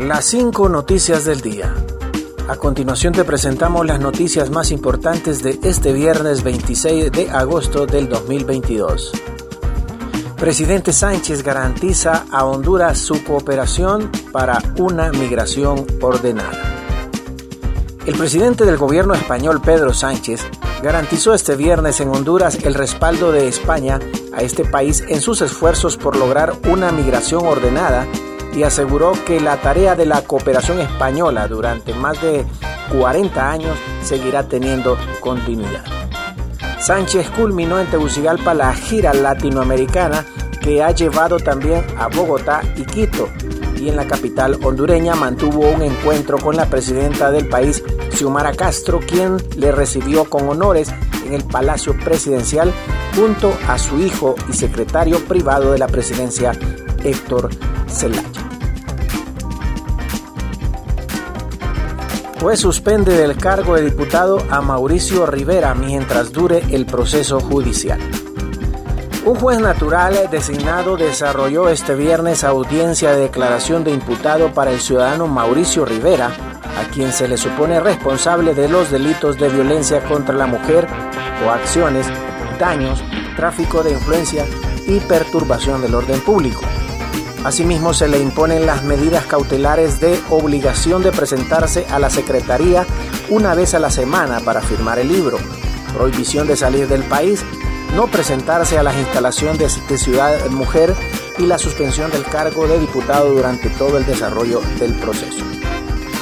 Las cinco noticias del día. A continuación te presentamos las noticias más importantes de este viernes 26 de agosto del 2022. Presidente Sánchez garantiza a Honduras su cooperación para una migración ordenada. El presidente del gobierno español, Pedro Sánchez, garantizó este viernes en Honduras el respaldo de España a este país en sus esfuerzos por lograr una migración ordenada y aseguró que la tarea de la cooperación española durante más de 40 años seguirá teniendo continuidad. Sánchez culminó en Tegucigalpa la gira latinoamericana que ha llevado también a Bogotá y Quito y en la capital hondureña mantuvo un encuentro con la presidenta del país, Xiomara Castro, quien le recibió con honores en el Palacio Presidencial junto a su hijo y secretario privado de la presidencia, Héctor Zelaya. Juez suspende del cargo de diputado a Mauricio Rivera mientras dure el proceso judicial. Un juez natural designado desarrolló este viernes audiencia de declaración de imputado para el ciudadano Mauricio Rivera, a quien se le supone responsable de los delitos de violencia contra la mujer, coacciones, daños, tráfico de influencia y perturbación del orden público. Asimismo, se le imponen las medidas cautelares de obligación de presentarse a la Secretaría una vez a la semana para firmar el libro, prohibición de salir del país, no presentarse a las instalaciones de Ciudad Mujer y la suspensión del cargo de diputado durante todo el desarrollo del proceso.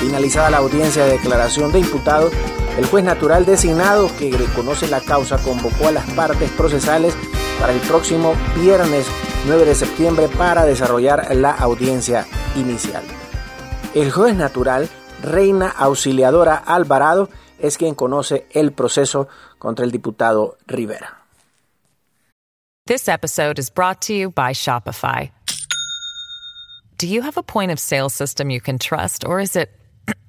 Finalizada la audiencia de declaración de imputado, el juez natural designado que reconoce la causa convocó a las partes procesales para el próximo viernes 9 de septiembre para desarrollar la audiencia inicial. El juez natural, Reina Auxiliadora Alvarado, es quien conoce el proceso contra el diputado Rivera. This episode is brought to you by Shopify. Do you have a point of sale system you can trust, or is it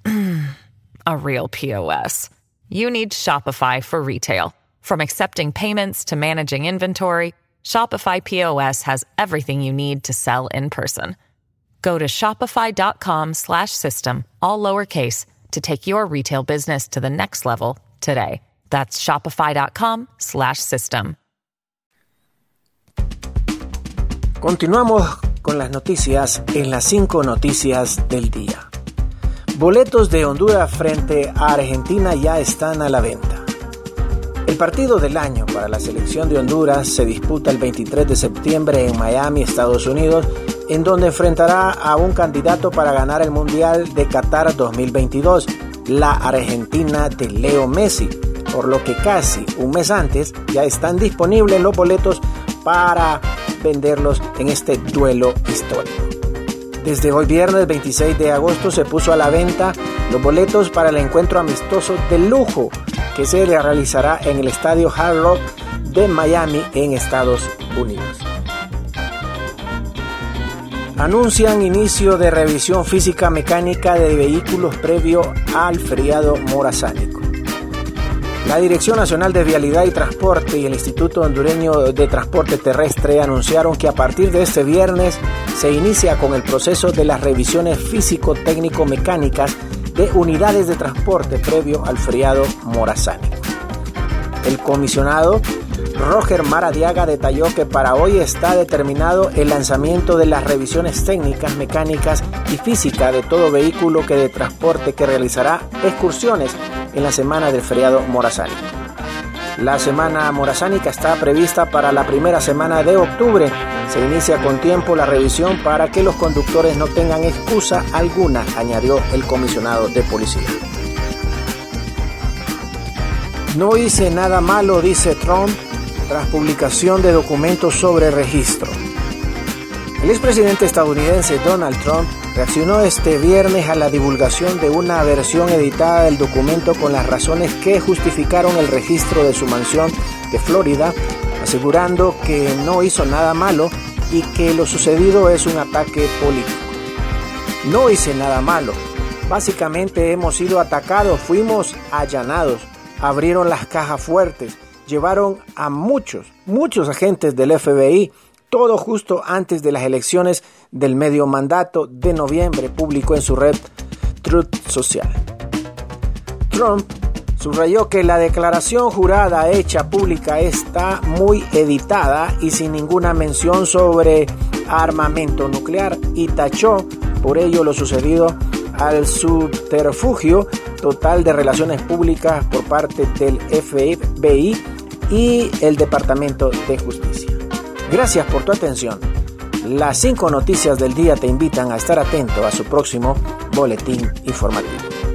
a real POS? You need Shopify for retail. From accepting payments to managing inventory, Shopify POS has everything you need to sell in person. Go to shopify.com slash system, all lowercase, to take your retail business to the next level today. That's shopify.com slash system. Continuamos con las noticias en las cinco noticias del día. Boletos de Honduras frente a Argentina ya están a la venta. El partido del año para la selección de Honduras se disputa el 23 de septiembre en Miami, Estados Unidos, en donde enfrentará a un candidato para ganar el Mundial de Qatar 2022, la Argentina de Leo Messi, por lo que casi un mes antes ya están disponibles los boletos para venderlos en este duelo histórico. Desde hoy viernes 26 de agosto se puso a la venta los boletos para el encuentro amistoso de lujo que se realizará en el estadio Hard Rock de Miami en Estados Unidos. Anuncian inicio de revisión física mecánica de vehículos previo al feriado morazánico. La Dirección Nacional de Vialidad y Transporte y el Instituto Hondureño de Transporte Terrestre anunciaron que a partir de este viernes se inicia con el proceso de las revisiones físico-técnico-mecánicas de unidades de transporte previo al feriado morazánico. El comisionado Roger Maradiaga detalló que para hoy está determinado el lanzamiento de las revisiones técnicas, mecánicas y físicas de todo vehículo que de transporte que realizará excursiones en la semana del feriado morazánico. La semana morazánica está prevista para la primera semana de octubre. Se inicia con tiempo la revisión para que los conductores no tengan excusa alguna, añadió el comisionado de policía. No hice nada malo, dice Trump, tras publicación de documentos sobre registro. El expresidente estadounidense Donald Trump reaccionó este viernes a la divulgación de una versión editada del documento con las razones que justificaron el registro de su mansión de Florida, asegurando que no hizo nada malo y que lo sucedido es un ataque político. No hice nada malo. Básicamente hemos sido atacados, fuimos allanados, abrieron las cajas fuertes, llevaron a muchos, muchos agentes del FBI, todo justo antes de las elecciones del medio mandato de noviembre, publicó en su red Truth Social. Trump subrayó que la declaración jurada hecha pública está muy editada y sin ninguna mención sobre armamento nuclear y tachó por ello lo sucedido al subterfugio total de relaciones públicas por parte del FBI y el Departamento de Justicia. Gracias por tu atención. Las cinco noticias del día te invitan a estar atento a su próximo boletín informativo.